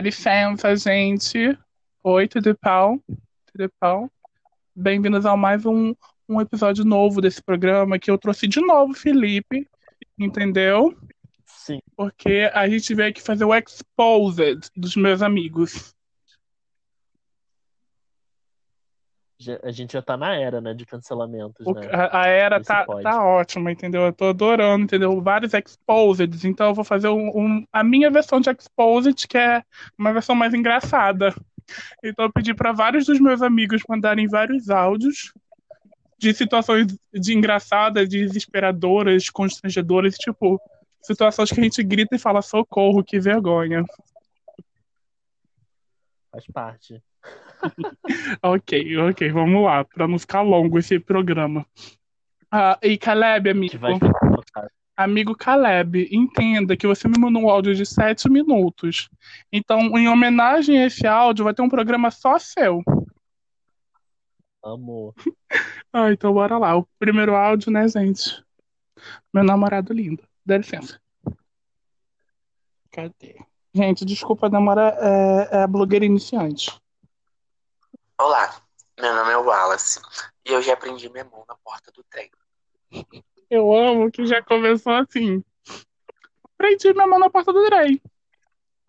Dá licença, gente. Oi, tudo pau? Tudo pau? Bem-vindos a mais um, um episódio novo desse programa que eu trouxe de novo Felipe, entendeu? Sim. Porque a gente veio aqui fazer o exposed dos meus amigos. Já- A gente já tá na era, né, de cancelamentos, O- né? a, a era tá, pode. tá ótima, entendeu? Eu tô adorando, entendeu? Vários exposeds, então eu vou fazer um, um- a minha versão de exposed, que é uma versão mais engraçada. Então eu pedi para vários dos meus amigos mandarem vários áudios de situações de engraçadas, de desesperadoras, constrangedoras, tipo, situações que a gente grita e fala socorro, que vergonha. Faz parte. Ok, ok, vamos lá, para não ficar longo esse programa. Ah, e Caleb, amigo. Amigo Caleb, entenda que você me mandou um áudio de sete minutos. Então, em homenagem a esse áudio, vai ter um programa só seu. Amor. Ah, então bora lá. O primeiro áudio, né, gente? Meu namorado lindo. Dá licença. Cadê? Gente, desculpa a demora, é, é a blogueira iniciante. Olá, meu nome é Wallace e eu já prendi minha mão na porta do trem. Eu amo que já começou assim. Prendi minha mão na porta do trem.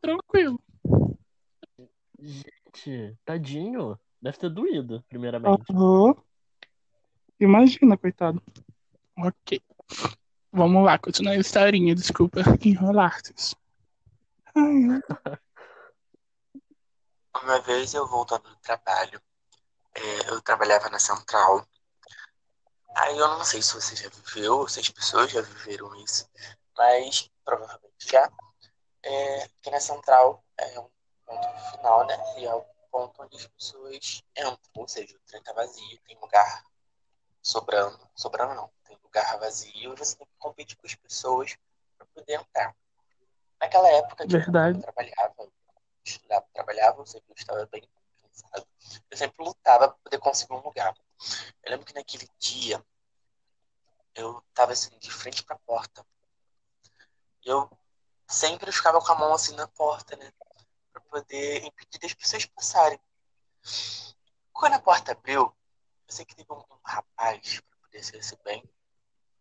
Tranquilo. Gente, tadinho. Deve ter doído, primeiramente. Aham. Imagina, coitado. Ok. Vamos lá, continuar a historinha. Desculpa enrolar-se. Ai, Uma vez eu voltando do trabalho, é, eu trabalhava na central. Aí eu não sei se você já viveu, se as pessoas já viveram isso, mas provavelmente já. É, que na central é um ponto final, né? E é o ponto onde as pessoas entram, ou seja, o trem tá vazio, tem lugar sobrando, sobrando não, tem lugar vazio e você tem que competir com as pessoas para poder entrar. Naquela época que Verdade. eu trabalhava, estudava, trabalhava, eu sempre estava bem cansado. Eu sempre lutava para poder conseguir um lugar. Eu lembro que naquele dia eu estava assim de frente para a porta. Eu sempre ficava com a mão assim na porta, né, para poder impedir das pessoas passarem. Quando a porta abriu, eu sei que teve um, um rapaz para poder ser esse bem,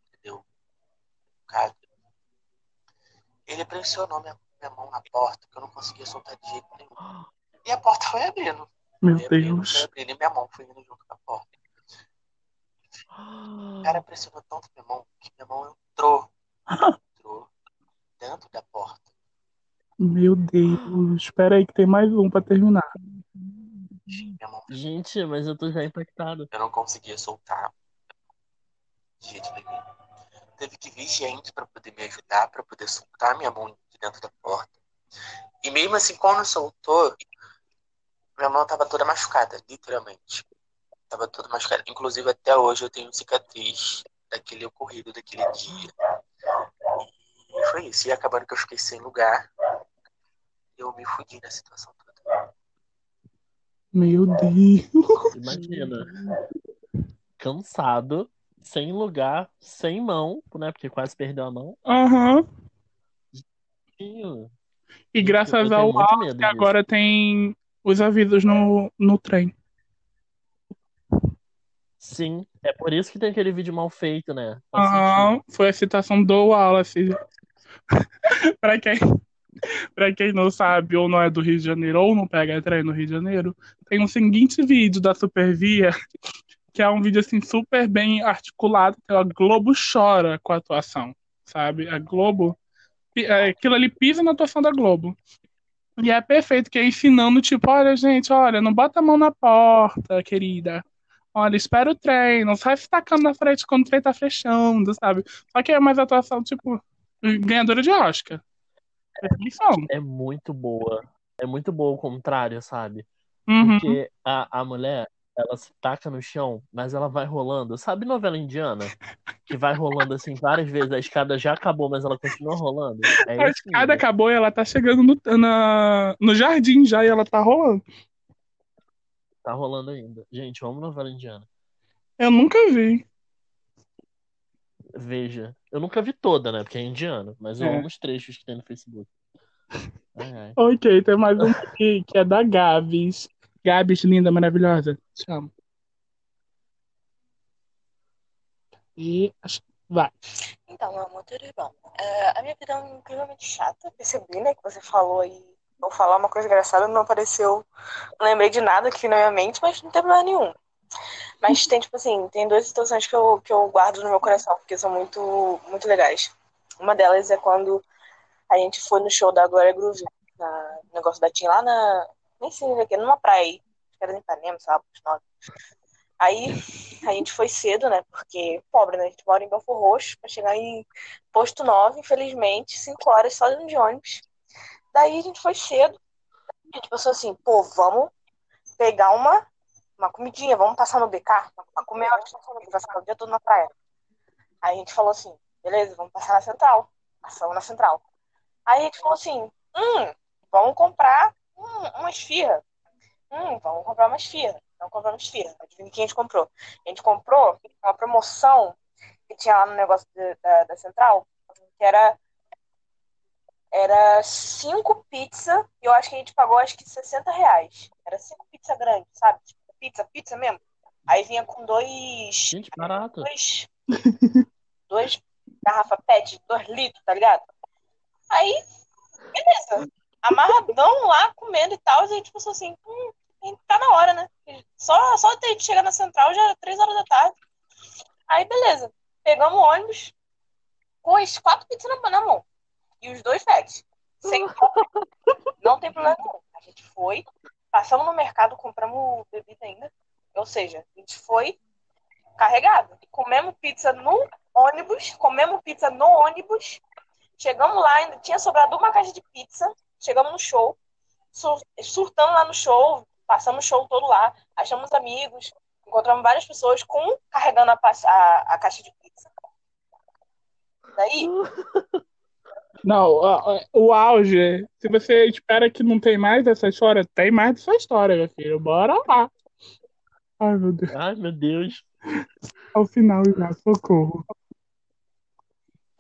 entendeu? Cara, ele pressionou minha, minha mão na porta, que eu não conseguia soltar de jeito nenhum. E a porta foi abrindo. meu Foi abrindo, foi Deus. abrindo, e minha mão foi indo junto com a porta. O cara pressionou tanto minha mão que minha mão entrou. Entrou dentro da porta. Meu Deus. Espera aí que tem mais um pra terminar. Minha mão, Gente, mas eu tô já impactado. eu não conseguia soltar de jeito nenhum. Teve que vir gente para poder me ajudar, para poder soltar minha mão dentro da porta. E mesmo assim, quando soltou, minha mão tava toda machucada, literalmente. Tava toda machucada. Inclusive, até hoje eu tenho cicatriz daquele ocorrido daquele dia. E foi isso. E acabando que eu fiquei sem lugar, eu me fudi na situação toda. Meu Deus. Imagina. Cansado, sem lugar, sem mão, né? Porque quase perdeu a mão. Aham. E graças ao disso. agora tem os avisos no, no trem. Sim, é por isso que tem aquele vídeo mal feito, né? Aham, foi a citação do Wallace. pra quem, pra quem não sabe, ou não é do Rio de Janeiro, ou não pega trem no Rio de Janeiro, tem um seguinte vídeo da Supervia, que é um vídeo assim super bem articulado, que a Globo chora com a atuação, sabe? A Globo, aquilo ali pisa na atuação da Globo. E é perfeito, que é ensinando, tipo, olha, gente, olha, não bota a mão na porta, querida. Olha, espera o trem, não sai se tacando na frente quando o trem tá fechando, sabe? Só que é mais atuação, tipo, ganhadora de Oscar. Perfeição. É muito boa. É muito boa o contrário, sabe? Uhum. Porque a, a mulher, ela se taca no chão, mas ela vai rolando. Sabe novela indiana? Que vai rolando assim várias vezes, a escada já acabou, mas ela continua rolando. É A escada acabou e ela tá chegando no, na, no jardim já e ela tá rolando. Tá rolando ainda. Gente, vamos novela indiana. Eu nunca vi. Veja. Eu nunca vi toda, né? Porque é indiano, mas eu É. amo os trechos que tem no Facebook. Ai, ai. Ok, tem mais um aqui que é da Gabs. Gabs, linda, maravilhosa. Te amo. E acho- vai. Então, meu amor, tudo bom? É, a minha vida é incrivelmente chata. Percebi, né, que você falou aí. Vou falar uma coisa engraçada, não apareceu. Não lembrei de nada aqui na minha mente, mas não tem problema nenhum. Mas tem, tipo assim, tem duas situações que eu, que eu guardo no meu coração, porque são muito, muito legais. Uma delas é quando a gente foi no show da Glória Groove, na no negócio da Tim lá na. Nem sei onde é que numa praia aí. Acho que era em Ipanema, Nove. Aí a gente foi cedo, né? Porque pobre, né? A gente mora em Belfor Roxo, pra chegar em Posto 9, infelizmente, 5 horas só de ônibus. Daí a gente foi cedo. A gente pensou assim, pô, vamos pegar uma, uma comidinha, vamos passar no BK pra comer, a gente vai ficar o dia todo na praia. Aí a gente falou assim, beleza, vamos passar na central. Passamos na central. Aí a gente falou assim, hum, vamos comprar hum, uma esfirra. Hum, vamos comprar uma esfirra. Vamos comprar uma esfirra. Adivinha o que a gente comprou? A gente comprou uma promoção que tinha lá no negócio de- da, da central, que era era cinco pizza e eu acho que a gente pagou acho que 60 reais. Era cinco pizza grandes, sabe? Tipo, pizza, pizza mesmo. Aí vinha com dois Gente, barato. dois, dois garrafa PET, dois litros, tá ligado? Aí, beleza. Amarradão lá, comendo e tal, e a gente pensou assim, hum, a gente tá na hora, né? Só, só até a gente chegar na central já era três horas da tarde. Aí, beleza. Pegamos o ônibus com as quatro pizzas na, na mão. E os dois pets. Sem Não tem problema nenhum. A gente foi, passamos no mercado, compramos bebida ainda. Ou seja, a gente foi carregado. Comemos pizza no ônibus, comemos pizza no ônibus. Chegamos lá, ainda tinha sobrado uma caixa de pizza. Chegamos no show, sur- surtando lá no show, passamos o show todo lá, achamos amigos, encontramos várias pessoas com carregando a, a, a caixa de pizza. Daí, Não, o auge, se você espera que não tem mais essa história, tem mais dessa história, meu filho. Bora lá. Ai, meu Deus. Ai, meu Deus. Ao final já, socorro.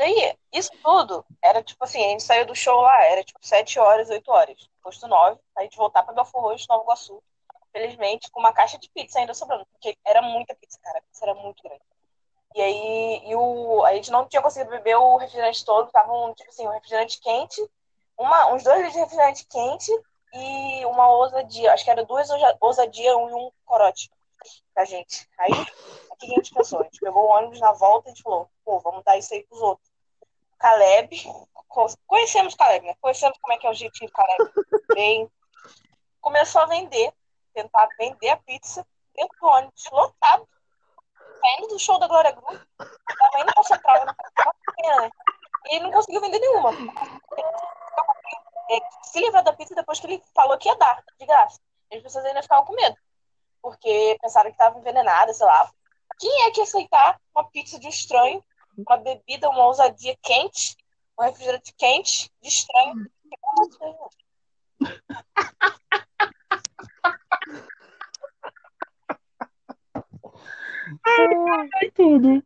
Daí, isso tudo era tipo assim, a gente saiu do show lá, era tipo 7 horas, 8 horas. Posto 9, a gente voltar pra Belfor Roxo, Nova Iguaçu. Felizmente, com uma caixa de pizza ainda sobrando, porque era muita pizza, cara. A pizza era muito grande. E aí, e o, a gente não tinha conseguido beber o refrigerante todo, tava um, tipo assim, um refrigerante quente, uma, uns dois litros de refrigerante quente e uma ousadia. Acho que era duas ousa- ousadia um e um corote pra gente. Aí, o que a gente pensou? A gente pegou o ônibus na volta e a gente falou, pô, vamos dar isso aí pros outros. Caleb, co- conhecemos Caleb, né? Conhecemos como é que é o jeitinho do Caleb. Bem, começou a vender, tentar vender a pizza dentro do ônibus, lotado, saindo do show da Glória Groove, tava indo pra Central, né? E ele não conseguiu vender nenhuma. Ele se livrar da pizza depois que ele falou que ia dar, de graça. As pessoas ainda ficavam com medo, porque pensaram que estava envenenada, sei lá. Quem é que ia aceitar uma pizza de um estranho, uma bebida, uma ousadia quente, um refrigerante quente de estranho? Ai, tudo.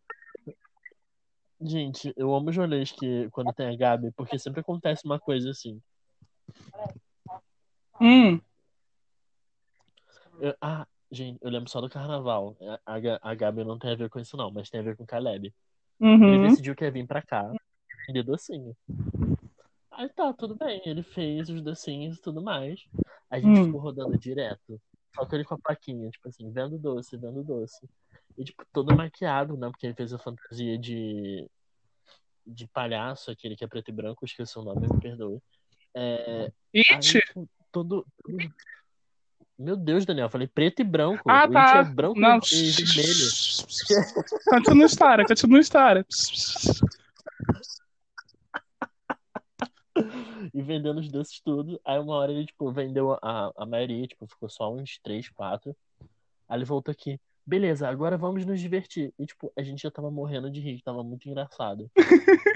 Gente, eu amo jornais que quando tem a Gabi, porque sempre acontece uma coisa assim. Hum, Eu- ah, gente, eu lembro só do carnaval. A, a, a Gabi não tem a ver com isso, não, mas tem a ver com o Caleb. Ele uhum. decidiu que ia vir pra cá vender docinho. Aí tá, tudo bem. Ele fez os docinhos e tudo mais. A gente Hum. ficou rodando direto. Só que ele com a plaquinha, tipo assim, vendo doce, vendo doce. E, tipo, todo maquiado, né? Porque ele fez a fantasia de. de palhaço, aquele que é preto e branco, esqueci o nome, me perdoe. É, aí, It? tipo, todo. todo- Meu Deus, Daniel, eu falei preto e branco. Ah, o tá. É branco Não. e vermelho. Continua a história, continua a história. e vendendo os doces tudo. Aí uma hora ele, tipo, vendeu a, a maioria, tipo, ficou só uns três, quatro. Aí ele voltou aqui. Beleza, agora vamos nos divertir. E, tipo, a gente já tava morrendo de rir, tava muito engraçado.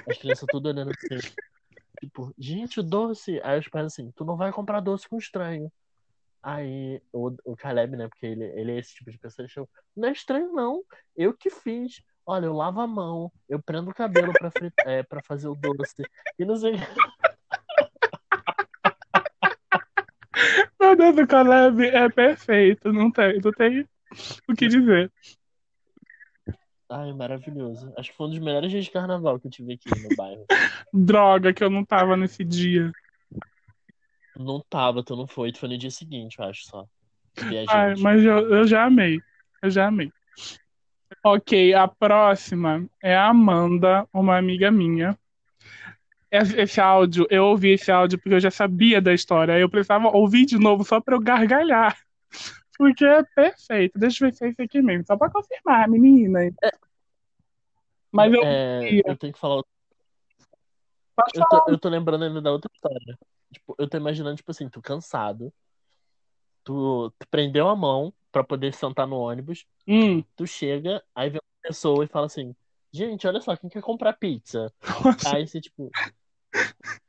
As crianças tudo olhando assim. Tipo, gente, o doce. Aí os pais assim, tu não vai comprar doce com estranho. Aí o, o Caleb, né, porque ele, ele é esse tipo de pessoa, ele falou, não é estranho não, eu que fiz. Olha, eu lavo a mão, eu prendo o cabelo pra, é, pra fazer o doce. E não sei. dia do Caleb é perfeito, não tem, não tem o que dizer. Ai, maravilhoso. Acho que foi um dos melhores dias de carnaval que eu tive aqui no bairro. Droga, que eu não tava nesse dia. Não tava, tu não foi, tu foi no dia seguinte, eu acho só. Ai, Viajante. mas eu, eu já amei. Eu já amei. Ok, a próxima é a Amanda, uma amiga minha. Esse, áudio, eu ouvi esse áudio porque eu já sabia da história. aí Eu precisava ouvir de novo só pra eu gargalhar. Porque é perfeito. Deixa eu ver se é esse aqui mesmo. Só pra confirmar, menina. Mas eu. É, eu tenho que falar. Pode Eu tô, eu tô lembrando ainda da outra história. Tipo, eu tô imaginando, tipo assim, tu cansado. Tu, tu prendeu a mão pra poder sentar no ônibus. Hum, Tu chega, aí vem uma pessoa e fala assim: Gente, olha só, quem quer comprar pizza? nossa, Aí você, tipo.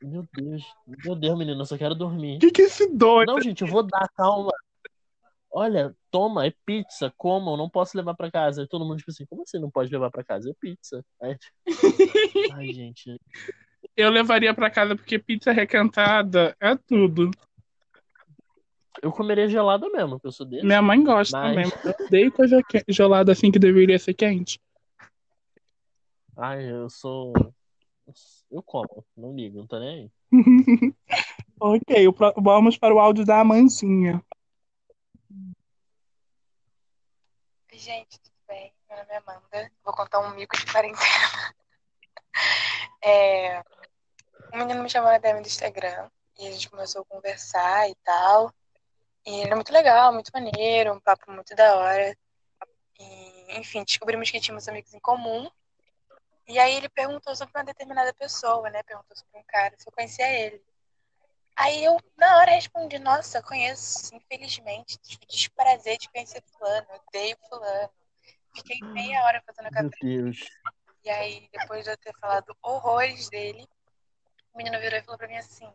Meu Deus, meu Deus, menino, eu só quero dormir. o que que é esse doido? Não, gente, eu vou dar, calma. Olha, toma, é pizza, comam, não posso levar pra casa. Aí todo mundo, tipo assim, como assim não pode levar pra casa? É pizza. Aí, tipo, Ai, gente. Eu levaria pra casa porque pizza recantada é tudo. Eu comeria gelada mesmo, porque eu sou desse. Minha mãe gosta Mas- também. Eu odeio coisa que- gelada assim que deveria ser quente. Ai, eu sou. Eu como, não ligo, não tô nem aí. Ok, o pro- vamos para o áudio da Amandinha. Gente, tudo bem? Meu nome é Amanda. Vou contar um mico de quarentena. É, Um menino me chamou na DM do Instagram e a gente começou a conversar e tal. E ele é muito legal, muito maneiro, um papo muito da hora. E, enfim, descobrimos que tínhamos amigos em comum. E aí ele perguntou sobre uma determinada pessoa, né? Perguntou sobre um cara, se eu conhecia ele. Aí eu, na hora, respondi, nossa, conheço, infelizmente, tive desprazer de conhecer fulano, odeio fulano. Fiquei meia hora fazendo a Meu Deus. E aí, depois de eu ter falado horrores dele, o menino virou e falou pra mim assim: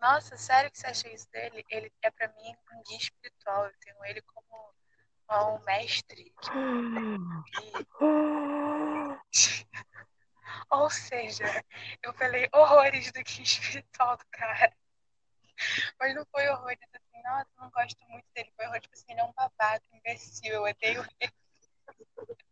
Nossa, sério que você acha isso dele? Ele é pra mim um guia espiritual. Eu tenho ele como um mestre. Ou seja, eu falei horrores do guia espiritual do cara. Mas não foi horrores assim, nossa, eu não gosto muito dele. Foi horror, tipo assim, ele é um babaca, um imbecil, eu odeio ele.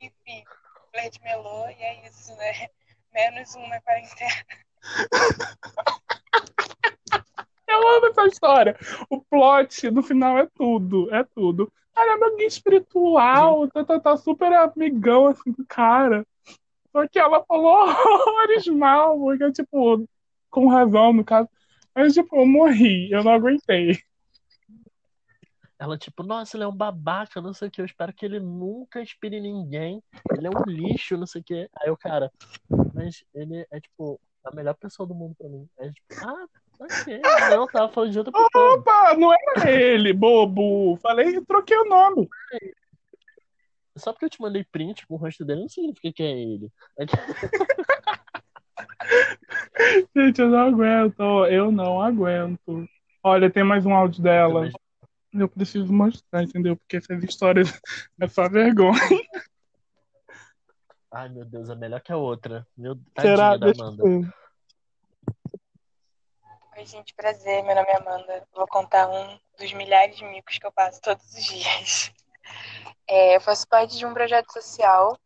Enfim, Fred melou e é isso, né? Menos um na quarentena. Eu amo essa história. O plot no final é tudo, é tudo. Cara, é meu guia espiritual, tá, tá, tá super amigão assim do cara. Só que ela falou horrores mal, porque, tipo, com razão, no caso. Mas, tipo, eu morri, eu não aguentei. Ela, tipo, nossa, ele é um babaca, não sei o que. Eu espero que ele nunca inspire ninguém. Ele é um lixo, não sei o que. Aí o cara, mas ele é, tipo, a melhor pessoa do mundo pra mim. Aí, tipo, ah, ok. Não, tava falando de outra pessoa. Opa, não era ele, bobo. Falei, troquei o nome. Só porque eu te mandei print com o rosto dele, não significa que é ele. Aí, Gente, eu não aguento, eu não aguento. Olha, tem mais um áudio dela. Eu preciso mostrar, entendeu? Porque essas histórias é só vergonha. Ai, meu Deus, é melhor que a outra. Meu Será? tadinha da Amanda. Oi, gente, prazer. Meu nome é Amanda. Vou contar um dos milhares de micos que eu passo todos os dias. É, eu faço parte de um projeto social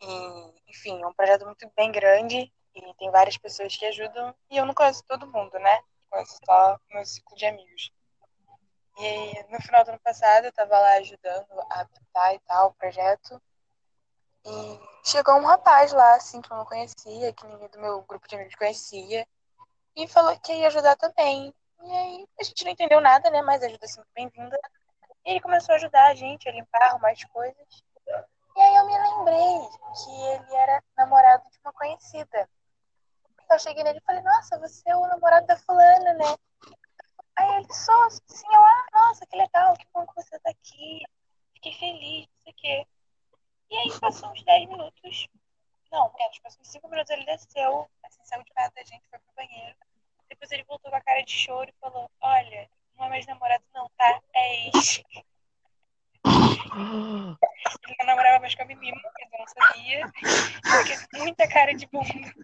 e, enfim, é um projeto muito bem grande e tem várias pessoas que ajudam e eu não conheço todo mundo, né? Conheço só meu ciclo de amigos. E no final do ano passado eu tava lá ajudando a habitar e tal o projeto e chegou um rapaz lá, assim, que eu não conhecia, que ninguém do meu grupo de amigos conhecia e falou que ia ajudar também. E aí a gente não entendeu nada, né? Mas ajuda é sempre bem-vinda. E ele começou a ajudar a gente a limpar, arrumar as coisas. E aí eu me lembrei que ele era namorado de uma conhecida. Eu cheguei nele e falei, nossa, você é o namorado da fulana, né? Aí ele, só, sim, eu, ah, nossa, que legal, que bom que você tá aqui. Fiquei feliz, não sei o quê. E aí passou uns 10 minutos. Não, menos, passou uns 5 minutos, ele desceu, assim, saiu de perto da gente, foi pro banheiro. Depois ele voltou com a cara de choro e falou, olha, não é mais namorado não, tá? É ex. Ele não namorava mais com a menina, mas eu não sabia. Com muita cara de bunda.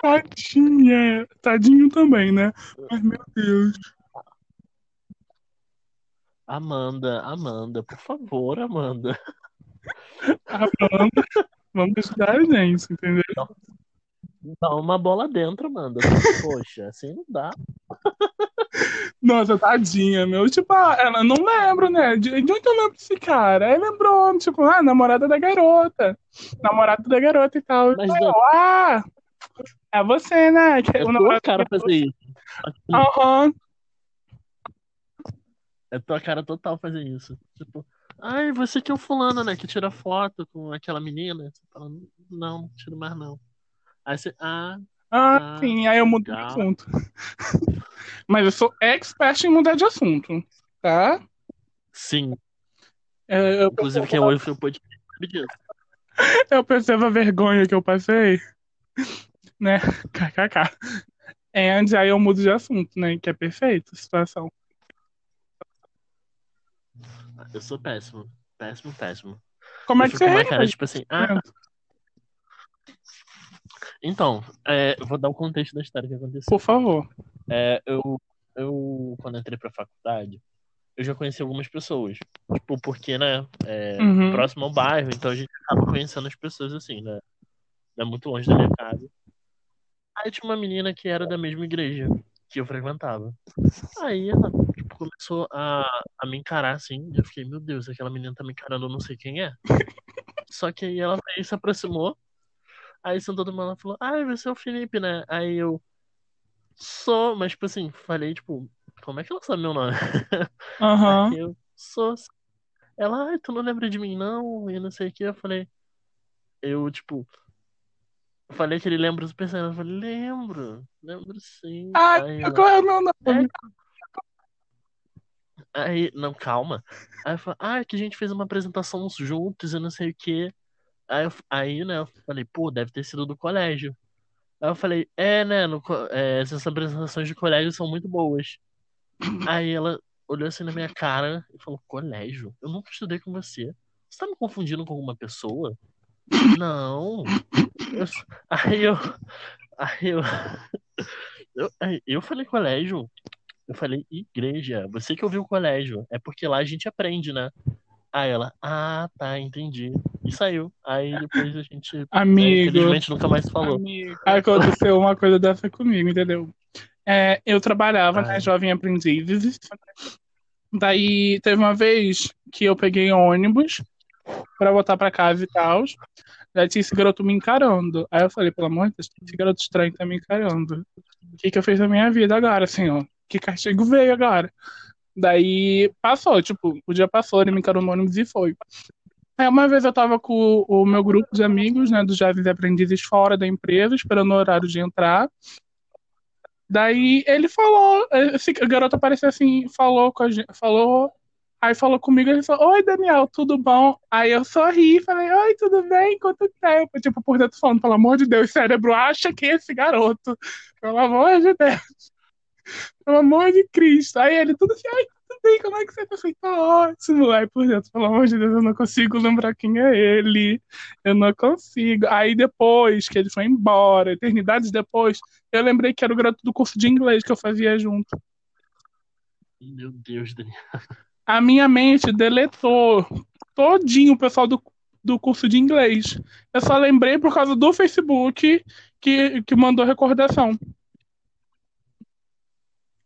Tadinha. Tadinho também, né? Mas, meu Deus. Amanda, Amanda, por favor, Amanda. Amanda, vamos ajudar a gente, entendeu? Dá uma bola dentro, Amanda. Poxa, assim não dá. Nossa, tadinha, meu. Tipo, ah, ela não lembro, né? De, de onde eu lembro desse cara? Aí lembrou, tipo, ah, namorada da garota. Namorada da garota e tal. Mas, Aí Dan, eu, ah, é você, né? É o tua cara garota. fazer isso. Aham. É tua cara total fazer isso. Tipo, ai, você que é o fulano, né? Que tira foto com aquela menina. Você fala, não, não tiro mais não. Aí você, ah, Ah, Ah, sim, aí eu mudo de legal. assunto. Mas eu sou expert em mudar de assunto, tá? sim. É, Eu, Inclusive, quem ouve o seu podcast eu percebo a vergonha que eu passei, né? KKK. And aí eu mudo de assunto, né? Que é perfeito a situação. Eu sou péssimo. Péssimo, péssimo. Como é eu que fico você uma cara, tipo assim, ah, então, é, eu vou dar o contexto da história que aconteceu. Por favor. É, eu, eu, quando entrei pra faculdade, eu já conheci algumas pessoas. Tipo, porque, né, é Uhum. próximo ao bairro, então a gente acaba conhecendo as pessoas assim, né? Não é muito longe da minha casa. Aí tinha uma menina que era da mesma igreja que eu frequentava. Aí ela, tipo, começou a, a me encarar assim. Eu fiquei, meu Deus, aquela menina tá me encarando, eu não sei quem é. Só que aí ela veio, se aproximou. Aí sentou do meu lado e falou, ah, você é o Felipe, né? Aí eu sou, mas tipo assim, falei, tipo, como é que ela sabe meu nome? Aham. Eu sou. Ela, ai, tu não lembra de mim, não? E não sei o que. Eu falei, eu, tipo, eu falei que ele lembra os personagens. Eu falei, lembro, lembro sim. Ela, qual é o meu nome? Aí, não, calma. Aí eu falei, ah, é que a gente fez uma apresentação juntos e não sei o quê. Aí, eu- aí, né, eu falei, pô, deve ter sido do colégio. Aí eu falei, é, né, no é, essas apresentações de colégio são muito boas. Aí ela olhou assim na minha cara e falou, colégio? Eu nunca estudei com você. Você tá me confundindo com alguma pessoa? Não. Eu- aí eu. Aí eu, eu. Eu falei colégio. Eu falei igreja. Você que ouviu colégio. É porque lá a gente aprende, né? Aí ela, ah, tá, entendi. E saiu. Aí depois a gente, né, Amigo. infelizmente, nunca mais falou. Amigo. Aconteceu uma coisa dessa comigo, entendeu? É, eu trabalhava, né, Ai. jovem aprendiz. Daí teve uma vez que eu peguei ônibus pra voltar pra casa e tal. Daí tinha esse garoto me encarando. Aí eu falei, pelo amor de Deus, esse garoto estranho tá me encarando. O que que eu fiz na minha vida agora, senhor? Que castigo veio agora? Daí passou, tipo, o dia passou, ele me encarou no ônibus e foi. Aí uma vez eu tava com o meu grupo de amigos, né, dos jovens aprendizes fora da empresa, esperando o horário de entrar. Daí ele falou, esse garoto apareceu assim, falou com a gente, falou, aí falou comigo, ele falou, oi Daniel, tudo bom? Aí eu sorri, falei, oi, tudo bem? Quanto tempo? Tipo, por dentro falando, pelo amor de Deus, cérebro, acha que é esse garoto, pelo amor de Deus, pelo amor de Cristo. Aí ele, tudo assim, ai, tudo bem, como é que você tá? Eu falei, tá ótimo. Aí por dentro, pelo amor de Deus, eu não consigo lembrar quem é ele, eu não consigo. Aí depois que ele foi embora, eternidades depois, eu lembrei que era o garoto do curso de inglês que eu fazia junto. Meu Deus, Daniel. A minha mente deletou todinho o pessoal do, do curso de inglês. Eu só lembrei por causa do Facebook que, que mandou recordação.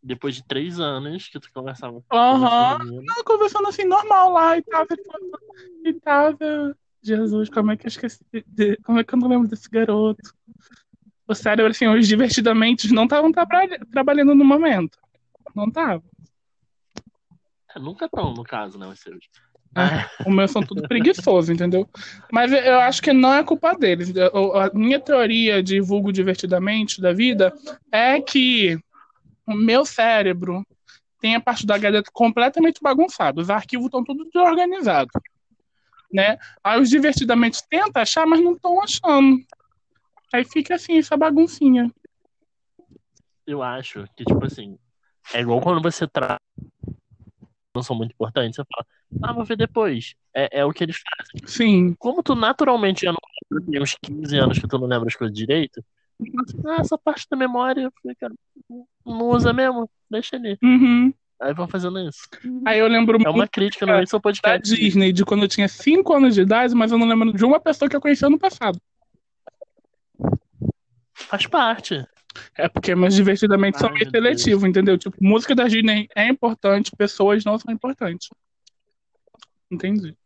Depois de três anos que tu conversava com Aham. Tava conversando assim, normal lá e tava. E tava. Jesus, como é que eu esqueci? de- como é que eu não lembro desse garoto? O cérebro, assim, os divertidamente não estavam trabalhando no momento. Não tava. É, nunca tão, no caso, né, os seus. Ah, O meu são tudo preguiçoso, entendeu? Mas eu- acho que não é culpa deles. A minha teoria de vulgo divertidamente da vida é que o meu cérebro tem a parte da HD completamente bagunçada. Os arquivos estão tudo desorganizados. Né? Aí os divertidamente tentam achar, mas não estão achando. Aí fica assim, essa baguncinha. Eu acho que, tipo assim, é igual quando você traz. Não são muito importantes, você fala, ah, vou ver depois. É, é o que eles fazem. Sim. Como tu naturalmente já não tem uns 15 anos que tu não lembra as coisas direito, Ah, essa parte da memória, cara, não usa mesmo? Deixa ali. Uhum. Aí vão fazendo isso. Aí eu lembro É uma crítica, não é só da podcast. Disney, de quando eu tinha 5 anos de idade, mas eu não lembro de uma pessoa que eu conhecia no passado. Faz parte. É porque meus divertidamente são Ai, meio meu Deus. seletivos, entendeu? Tipo, música da Disney é importante, pessoas não são importantes. Entendi.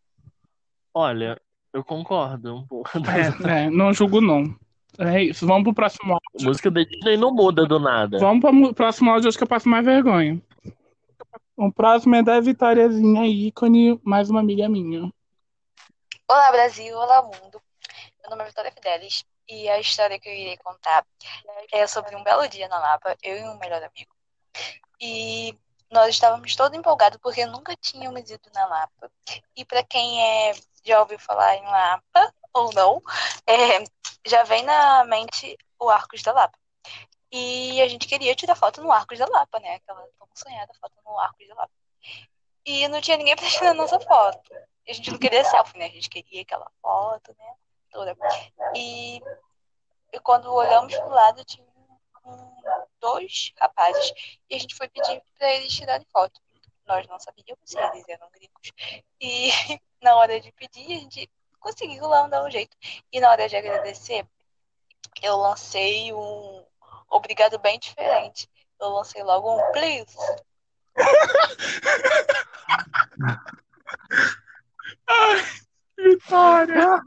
Olha, eu concordo um pouco. É, é, não julgo não. É isso. Vamos pro próximo áudio. Música da Disney não muda do nada. Vamos pro próximo áudio, acho que eu passo mais vergonha. O próximo é da Vitóriazinha ícone, mais uma amiga minha. Olá, Brasil. Olá, mundo. Meu nome é Vitória Fidelis e a história que eu irei contar é sobre um belo dia na Lapa, eu e um melhor amigo. E nós estávamos todos empolgados porque nunca tínhamos ido na Lapa. E para quem é, já ouviu falar em Lapa ou não, é, já vem na mente o Arcos da Lapa. E a gente queria tirar foto no Arcos da Lapa, né? Aquela tão sonhada foto no Arcos da Lapa. E não tinha ninguém pra tirar a nossa foto. A gente não queria selfie, né? A gente queria aquela foto, né? Toda. E, e quando olhamos pro lado, tinha um, dois rapazes. E a gente foi pedir pra eles tirarem foto. Nós não sabíamos se eles eram gringos. E na hora de pedir, a gente conseguiu lá dar um jeito. E na hora de agradecer, eu lancei um obrigado bem diferente. Eu lancei logo um please. Ai, Vitória!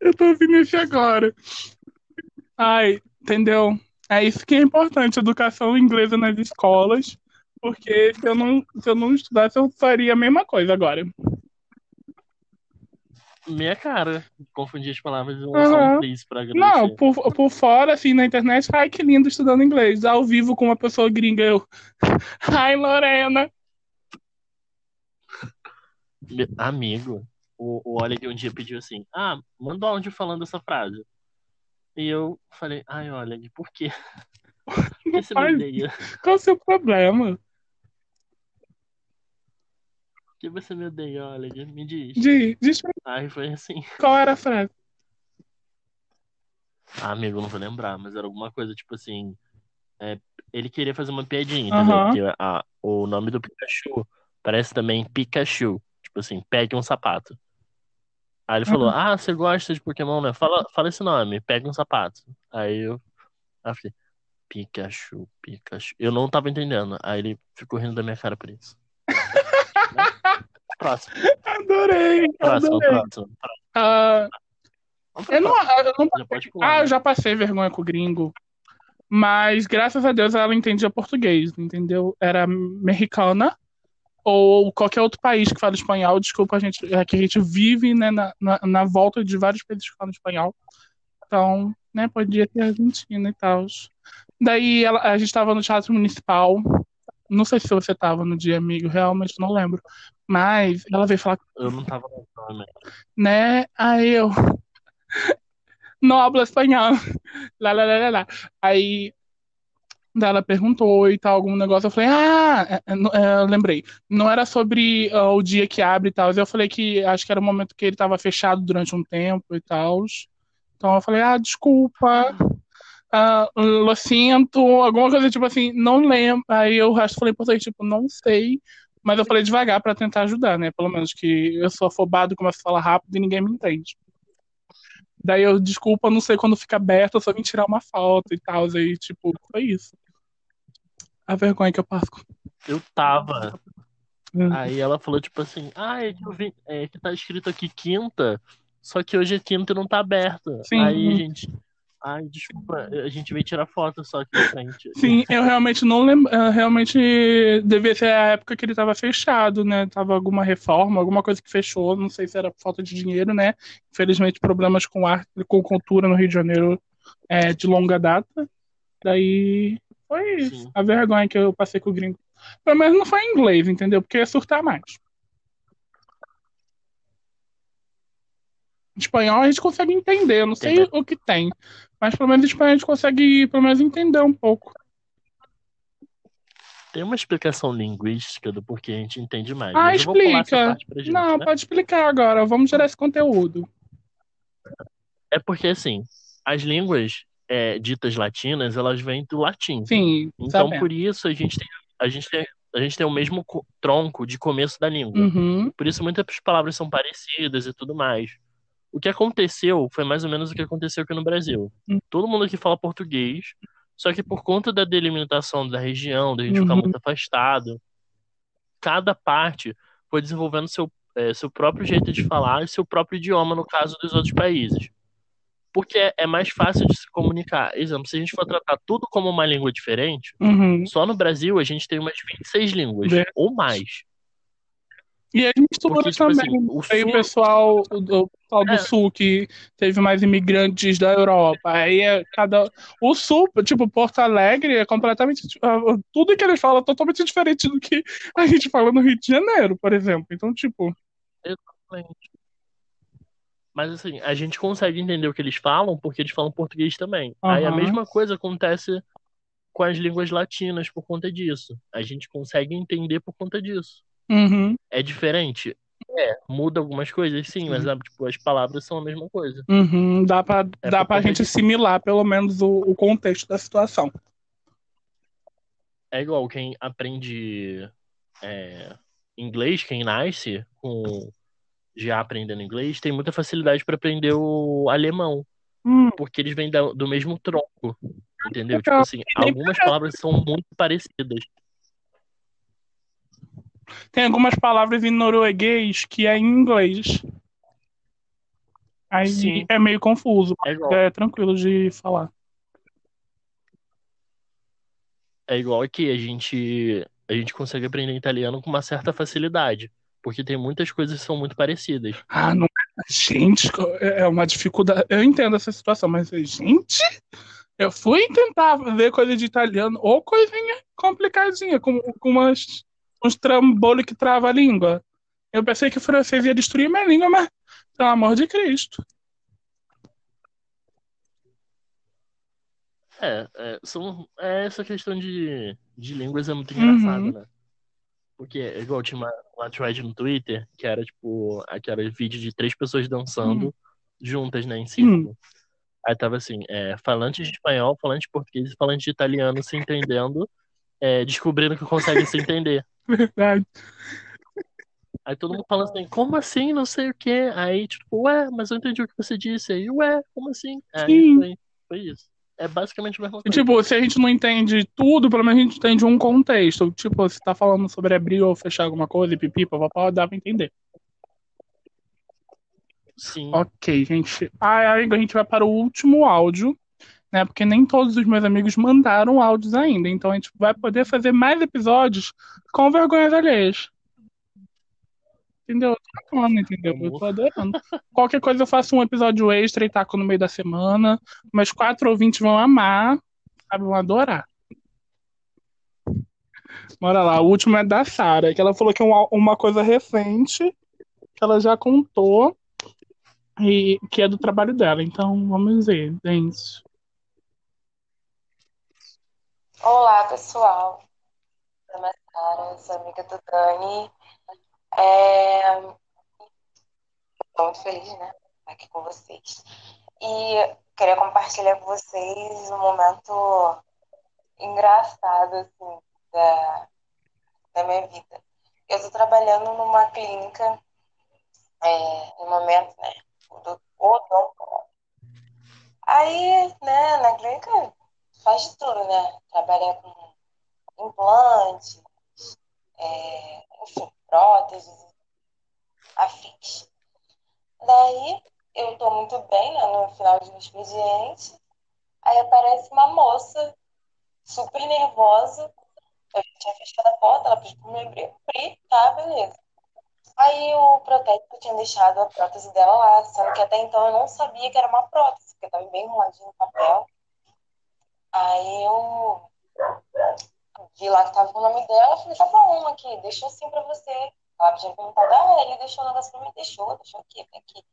Eu tô ouvindo isso agora. Ai, entendeu? É isso que é importante, educação inglesa nas escolas. Porque se eu não, se eu não estudasse, eu faria a mesma coisa agora. Minha cara. Confundir as palavras e lançar Aham. um please pra agradecer. Não, por, por fora, assim, na internet, ai, que lindo estudando inglês. Ao vivo com uma pessoa gringa, eu. Ai, Lorena. Amigo, o, o Oleg um dia pediu assim: Ah, manda um áudio falando essa frase. E eu falei: Ai, Oleg, por quê? Por que você me Faz- odeia? Qual é o seu problema? Por que você me odeia, Oleg? Me diz. Diz, diz pra Aí foi assim. qual era a frase. Ah, amigo, não vou lembrar, mas era alguma coisa tipo assim. é, ele queria fazer uma piadinha, entendeu? Porque a- o nome do Pikachu parece também Pikachu. Tipo assim, pegue um sapato. Aí ele falou: Ah, você gosta de Pokémon, né? Fala, fala esse nome, pega um sapato. Aí eu, aí eu falei: Pikachu, Pikachu. Eu não tava entendendo. Aí ele ficou rindo da minha cara por isso. Próximo, Adorei, próximo, adorei. próximo. Pro eu não, eu não pode pular. Ah, né? eu já passei vergonha com o gringo. Mas graças a Deus ela entendia português, entendeu? Era mexicana ou qualquer outro país que fala espanhol. Desculpa, a gente, é que a gente vive né, na, na, na volta de vários países que falam espanhol. Então, né, podia ter Argentina e tal. Daí ela- a gente estava no Teatro Municipal. Não sei se você estava no dia, amigo, realmente não lembro. Mas ela veio falar Eu não tava lembrando, né? né? Aí eu. Não hablo espanhol. Lá, lá, lá, lá, lá. Aí daí ela perguntou e tal, algum negócio. Eu falei, ah, é, é, é, eu lembrei. Não era sobre ah, o dia que abre e tal. Eu falei que acho que era o momento que ele estava fechado durante um tempo e tal. Então eu falei, ah, desculpa. Ah, lo sinto, alguma coisa tipo assim, não lembro. Aí eu resto falei, português, tipo, não sei. Mas eu falei devagar pra tentar ajudar, né? Pelo menos que eu sou afobado, começo a falar rápido e ninguém me entende. Daí eu, desculpa, não sei quando fica aberto, só vim tirar uma foto e tal. Aí, tipo, foi isso. A vergonha que eu passo. Eu tava. Hum. Aí ela falou, tipo assim, ah, é que, eu vi, é que tá escrito aqui quinta, só que hoje é quinta e não tá aberta. Sim. Aí a gente. Ai, desculpa, a gente veio tirar foto só aqui na frente. Sim, eu realmente não lembro. Realmente devia ser a época que ele tava fechado, né? Tava alguma reforma, alguma coisa que fechou. Não sei se era falta de dinheiro, né? Infelizmente, problemas com arte, com cultura no Rio de Janeiro é de longa data. Daí foi isso. Sim. A vergonha que eu passei com o gringo. Pelo menos não foi em inglês, entendeu? Porque ia surtar mais. Espanhol a gente consegue entender, eu não sei Entendeu? o que tem. Mas pelo menos em espanhol a gente consegue pelo menos entender um pouco. Tem uma explicação linguística do porquê a gente entende mais. Ah, mas eu vou pular essa explica. parte pra gente, Não, né? pode explicar agora. Vamos tirar esse conteúdo. É porque, assim, as línguas é, ditas latinas, elas vêm do latim. Sim, Então, sabendo. por isso, a gente tem, a gente tem, a gente tem o mesmo co- tronco de começo da língua. Uhum, Por isso, muitas palavras são parecidas e tudo mais. O que aconteceu foi mais ou menos o que aconteceu aqui no Brasil. Hum. Todo mundo aqui fala português, só que por conta da delimitação da região, da gente ficar Uhum. muito afastado, cada parte foi desenvolvendo seu, eh, seu próprio jeito de falar e seu próprio idioma, no caso dos outros países. Porque é- é mais fácil de se comunicar. Exemplo, se a gente for tratar tudo como uma língua diferente, uhum. só no Brasil a gente tem umas 26 línguas, Verdade. ou mais. E as misturas Porque, tipo também. assim, o Aí o sul- pessoal, o, o pessoal do É. sul que teve mais imigrantes da Europa. Aí é cada. O sul, tipo, Porto Alegre é completamente. ah, Tudo que eles falam é totalmente diferente do que a gente fala no Rio de Janeiro, por exemplo. Então, tipo. Exatamente. Mas assim, a gente consegue entender o que eles falam porque eles falam português também. Aí a mesma coisa acontece com as línguas latinas por conta disso. A gente consegue entender por conta disso. Uhum, É diferente? É, muda algumas coisas, sim, mas ah, tipo, as palavras são a mesma coisa. uhum, dá pra, É dá pra gente disso. assimilar, pelo menos, o, o contexto da situação. É igual quem aprende é, inglês, quem nasce com já aprendendo inglês, tem muita facilidade para aprender o alemão. Hum, porque eles vêm da- do mesmo tronco, entendeu? Tipo Legal. assim, algumas palavras são muito parecidas. tem algumas palavras em norueguês que é em inglês. Aí Sim. é meio confuso, É é tranquilo de falar. é igual aqui, a gente, a gente consegue aprender italiano com uma certa facilidade, porque tem muitas coisas que são muito parecidas. Ah, não. Gente, é uma dificuldade. Eu entendo essa situação, mas, gente, eu fui tentar ver coisa de italiano ou coisinha complicadinha, com, com umas, uns trambolhos que trava a língua. Eu pensei que o francês ia destruir minha língua, mas, pelo amor de Cristo. É, é, são, é, essa questão de, de línguas é muito Uhum. engraçada, né? Porque, igual, tinha uma, uma thread no Twitter, que era, tipo, aquele vídeo de três pessoas dançando juntas, né, em círculo. Aí tava assim, é, falantes de espanhol, falantes de português e falantes de italiano se entendendo, é, descobrindo que conseguem se entender. Verdade. Aí todo mundo falando assim, como assim, não sei o quê. Aí, tipo, ué, mas eu entendi o que você disse. Aí, ué, como assim? Aí Sim. foi, foi isso. É basicamente a mesma coisa. tipo, se a gente não entende tudo, pelo menos a gente entende um contexto. Tipo, se tá falando sobre abrir ou fechar alguma coisa, e pipi, papapá, dá pra entender. Sim. Ok, gente. Aí a gente vai para o último áudio, né? Porque nem todos os meus amigos mandaram áudios ainda. Então a gente vai poder fazer mais episódios com vergonhas alheias. Entendeu? Eu tô amando, entendeu? Eu tô adorando. Qualquer coisa eu faço um episódio extra e taco no meio da semana. Meus quatro ouvintes vão amar, sabe? Vão adorar. Bora lá, o último é da Sara, que ela falou que é uma, uma coisa recente, que ela já contou, e que é do trabalho dela. Então, vamos ver, gente. Olá, pessoal. Meu nome é Sara, sou amiga do Dani. É... Tô muito feliz, né? Aqui com vocês. E queria compartilhar com vocês um momento engraçado, assim, da, da minha vida. Eu tô trabalhando numa clínica, é, no momento, né? Do odonto. Aí, né, na clínica faz de tudo, né? Trabalha com implantes, é, enfim, próteses, afins. Daí, eu tô muito bem, né, no final do expediente. Aí aparece uma moça super nervosa. Eu já tinha fechado a porta, ela pediu pra me abrir, abri, tá, beleza. Aí o protético tinha deixado a prótese dela lá, sendo que até então eu não sabia que era uma prótese, porque tava bem enroladinho no papel. Aí eu vi lá que tava com o nome dela, falei, tá bom, aqui, deixou assim pra você. Ela tinha perguntado, ah, ele deixou o negócio pra mim, deixou, deixou aqui, aqui.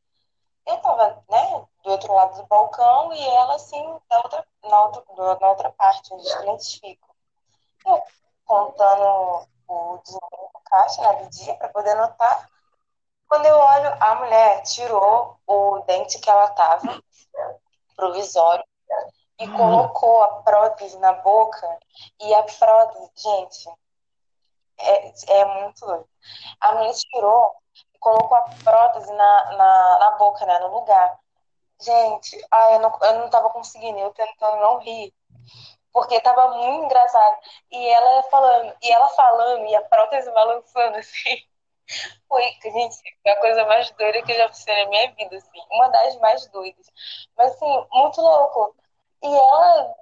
Eu tava, né, do outro lado do balcão e ela, assim, outra, na, outra, na outra parte, onde os clientes ficam. Eu contando o dinheiro do caixa, né, do dia, pra poder anotar. Quando eu olho, a mulher tirou o dente que ela tava provisório e colocou a prótese na boca e a prótese, gente, é, é muito doido. A menina tirou e colocou a prótese na, na, na boca, né, no lugar. Gente, ai, eu, não, eu não tava conseguindo, eu tentando não rir. Porque tava muito engraçado. E ela falando, e ela falando, e a prótese balançando assim. Foi, gente, foi a coisa mais doida que eu já fiz na minha vida, assim. Uma das mais doidas. Mas, assim, muito louco. E ela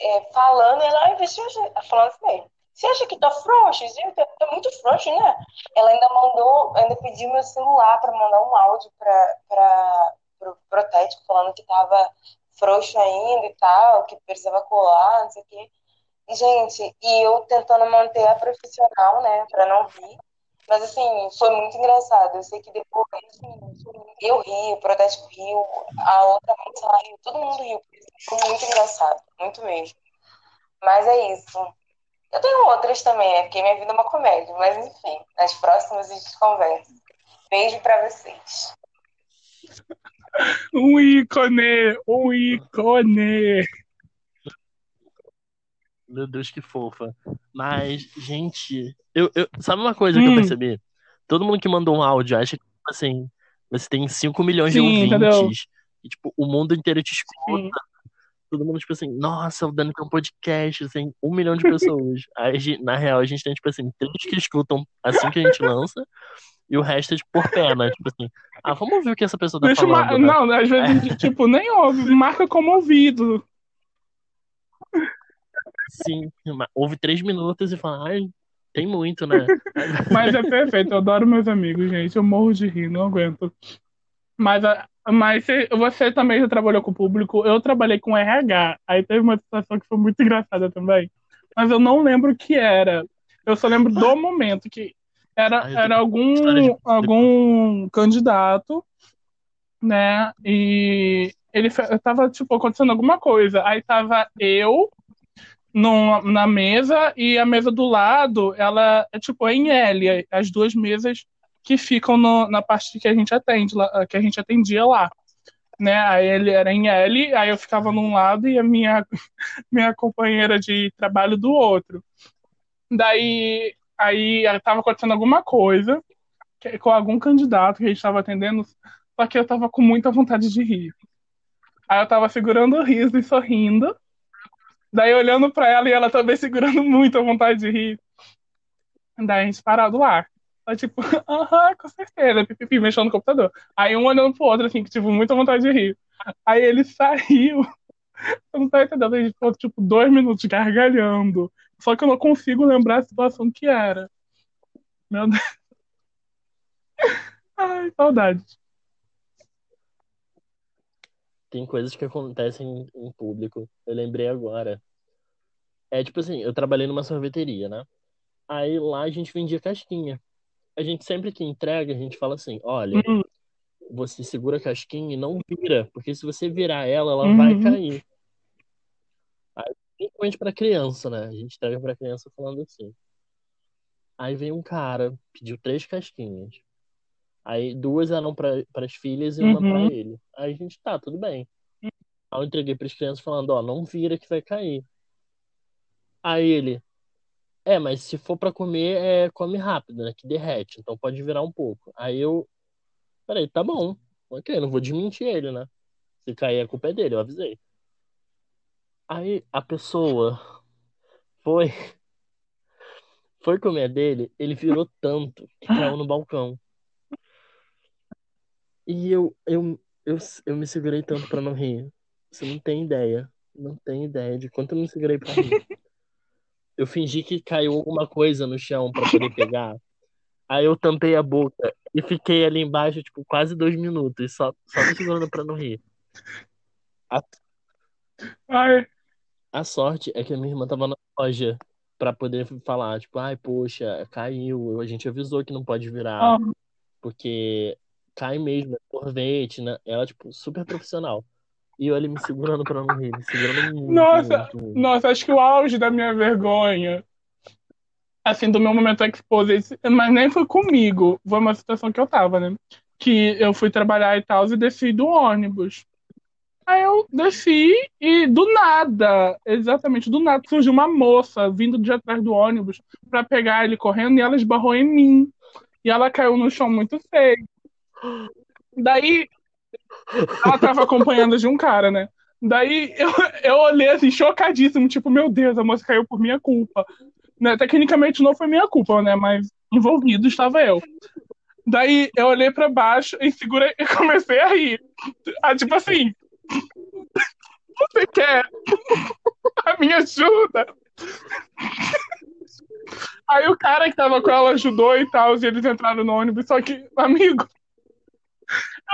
é, falando, ela, acha, falando assim, você acha que tá frouxo? Tá, tá muito frouxo, né? Ela ainda mandou, ainda pediu meu celular para mandar um áudio para pro protético, falando que tava frouxo ainda e tal, que precisava colar, não sei o quê. Gente, e eu tentando manter a profissional, né, para não rir. Mas, assim, foi muito engraçado. Eu sei que depois eu ri, o protético riu, a outra moça riu, todo mundo riu. Foi muito engraçado, muito mesmo. Mas é isso. Eu tenho outras também, né? Porque minha vida é uma comédia. Mas, enfim, nas próximas a gente conversa. Beijo para vocês. Um ícone! Um ícone! Meu Deus, que fofa. Mas, gente, eu, eu sabe uma coisa hum. que eu Hum. percebi? Todo mundo que mandou um áudio acha que, tipo assim, você tem 5 milhões Sim, de ouvintes. entendeu? E, tipo, o mundo inteiro te escuta. Sim. Todo mundo, tipo assim, nossa, o Dani tem um podcast, tem um milhão de pessoas. Aí, na real, a gente tem, tipo assim, três que escutam assim que a gente lança. E o resto é, tipo, por pena. Tipo assim, ah, vamos ouvir o que essa pessoa tá Deixa falando. né? Não, às vezes, tipo, nem ouve, marca como ouvido. Sim, mas ouve três minutos e fala, ai, tem muito, né? Mas é perfeito, eu adoro meus amigos, gente. Eu morro de rir, não aguento. Mas, a- mas você- também já trabalhou com o público, eu trabalhei com RH. Aí teve uma situação que foi muito engraçada também. Mas eu não lembro o que era. Eu só lembro do momento que era, Ai, era de algum, algum candidato, né? E ele tava, tipo, acontecendo alguma coisa. Aí tava eu num- na mesa e a mesa do lado, ela é tipo em L, as duas mesas que ficam no- na parte que a gente atende, lá- que a gente atendia lá. Né? Aí ele era em L, aí eu ficava num lado e a minha, minha companheira de trabalho do outro. Daí aí estava acontecendo alguma coisa com algum candidato que a gente estava atendendo, só que eu estava com muita vontade de rir. Aí eu estava segurando o riso e sorrindo. Daí olhando pra ela e ela também segurando muito a vontade de rir. Daí a gente parado lá. Aí, tipo, aham, com certeza, pipipi, mexendo no computador. Aí um olhando pro outro, assim, que tipo, muita vontade de rir. Aí ele saiu. Eu não tô entendendo, a gente ficou, tipo, dois minutos gargalhando. Só que eu não consigo lembrar a situação que era. Meu Deus. Ai, saudade. Tem coisas que acontecem em público. Eu lembrei agora. É tipo assim, eu trabalhei numa sorveteria, né? Aí lá a gente vendia casquinha. A gente sempre que entrega, a gente fala assim, olha, Hum. você segura a casquinha e não vira, porque se você virar ela, ela vai Uhum. cair. Aí, principalmente pra criança, né? A gente entrega pra criança falando assim. Aí vem um cara, pediu três casquinhas. Aí duas eram para as filhas e uma Uhum. pra ele. Aí a gente, tá, tudo bem. Aí eu entreguei pras crianças falando, ó, não vira que vai cair. Aí ele, é, mas se for pra comer, é, come rápido, né? Que derrete, então pode virar um pouco. Aí eu, peraí, tá bom. Ok, não vou desmentir ele, né? Se cair, a culpa é dele, eu avisei. Aí a pessoa foi, foi comer dele, ele virou tanto que caiu no balcão. E eu, eu, eu, eu me segurei tanto pra não rir. Você não tem ideia. Não tem ideia de quanto eu me segurei pra rir. Eu fingi que caiu alguma coisa no chão pra poder pegar. Aí eu tampei a boca e fiquei ali embaixo, tipo, quase dois minutos, só, só me segurando pra não rir. A, Ai, a sorte é que a minha irmã tava na loja pra poder falar, tipo, ai, poxa, caiu, a gente avisou que não pode virar, ó, porque cai mesmo, é sorvete, né? Ela, tipo, super profissional. E eu ali me segurando pra não rir, me segurando muito, Nossa, muito, muito. Nossa, acho que o auge da minha vergonha, assim, do meu momento expose, mas nem foi comigo, foi uma situação que eu tava, né? Que eu fui trabalhar e tal, e desci do ônibus. Aí eu desci e do nada, exatamente do nada, surgiu uma moça vindo de atrás do ônibus pra pegar ele correndo e ela esbarrou em mim. E ela caiu no chão muito feio. Daí ela tava acompanhando de um cara, né? Daí eu, eu olhei assim, chocadíssimo, tipo, meu Deus, a moça caiu por minha culpa. Né? Tecnicamente não foi minha culpa, né? Mas envolvido estava eu. Daí eu olhei pra baixo e segurei e comecei a rir. Ah, tipo assim, você quer a minha ajuda? Aí o cara que tava com ela ajudou e tal, e eles entraram no ônibus, só que, amigo,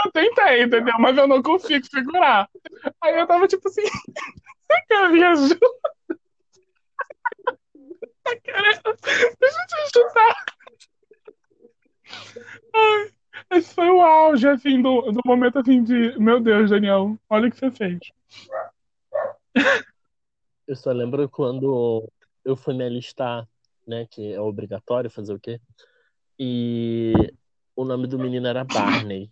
eu tentei, entendeu? Mas eu não consigo segurar. Aí eu tava tipo assim, você quer minha ajuda? Querendo? Deixa eu te ajudar. Ai, esse foi o auge, assim, do, do momento assim de, meu Deus, Daniel, olha o que você fez. Eu só lembro quando eu fui me alistar, né? Que é obrigatório fazer o quê? E o nome do menino era Barney.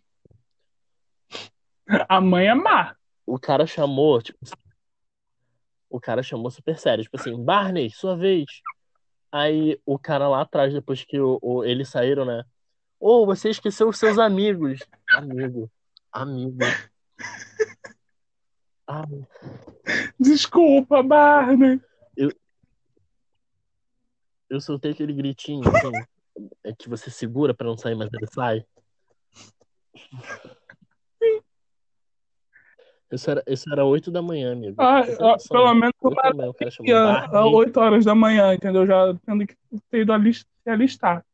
A mãe é má. O cara chamou, tipo. O cara chamou super sério, tipo assim, Barney, sua vez. Aí o cara lá atrás, depois que o, o- eles saíram, né? Ô, você esqueceu os seus amigos. Amigo. Amigo. Ah, Desculpa, Barney. eu soltei aquele gritinho, assim, é que você segura pra não sair, mas ele sai. Isso era, isso era 8 da manhã, amigo. Ah, ah, pelo menos às Barney. 8 horas da manhã, entendeu? Já tendo que ter ido alistar.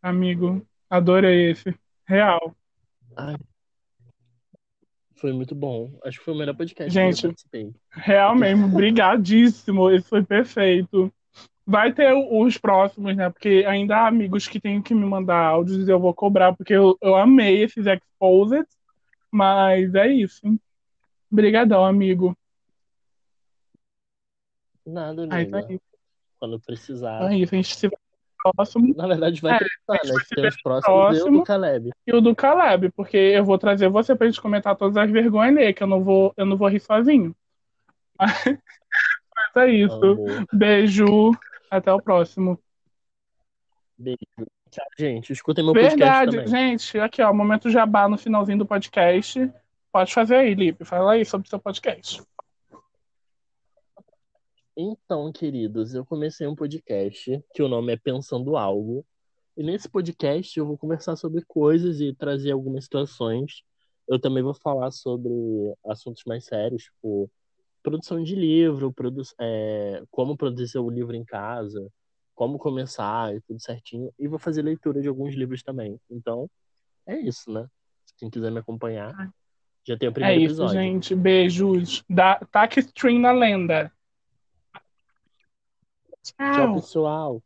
Amigo, adorei esse. Real. Foi muito bom. Acho que foi o melhor podcast Gente, que eu participei. Real mesmo. Brigadíssimo. Esse foi perfeito. Vai ter os próximos, né? Porque ainda há amigos que têm que me mandar áudios e eu vou cobrar, porque eu, eu amei esses exposed. Mas é isso. Brigadão, amigo. Nada, Aí tá amiga. aí. Quando precisar. É isso. A gente se vê no próximo. Na verdade, vai É, precisar, né? tem os próximos e eu próximo. do Caleb. E o do Caleb, porque eu vou trazer você pra gente comentar todas as vergonhas dele, que eu não vou, eu não vou rir sozinho. Mas é isso. Amor. Beijo. Até o próximo. Beijo. Tchau, gente. Escutem meu podcast Verdade, gente. Aqui, ó, momento jabá no finalzinho do podcast. Pode fazer aí, Lipe. Fala aí sobre o seu podcast. Então, queridos, eu comecei um podcast que o nome é Pensando Algo. E nesse podcast eu vou conversar sobre coisas e trazer algumas situações. Eu também vou falar sobre assuntos mais sérios, tipo produção de livro, produ é, como produzir o livro em casa, como começar e tudo certinho. E vou fazer leitura de alguns livros também. Então, é isso, né? Quem quiser me acompanhar, já tem o É primeiro isso, episódio. gente. Beijos. Da... Taque stream na lenda. Tchau, Tchau. pessoal.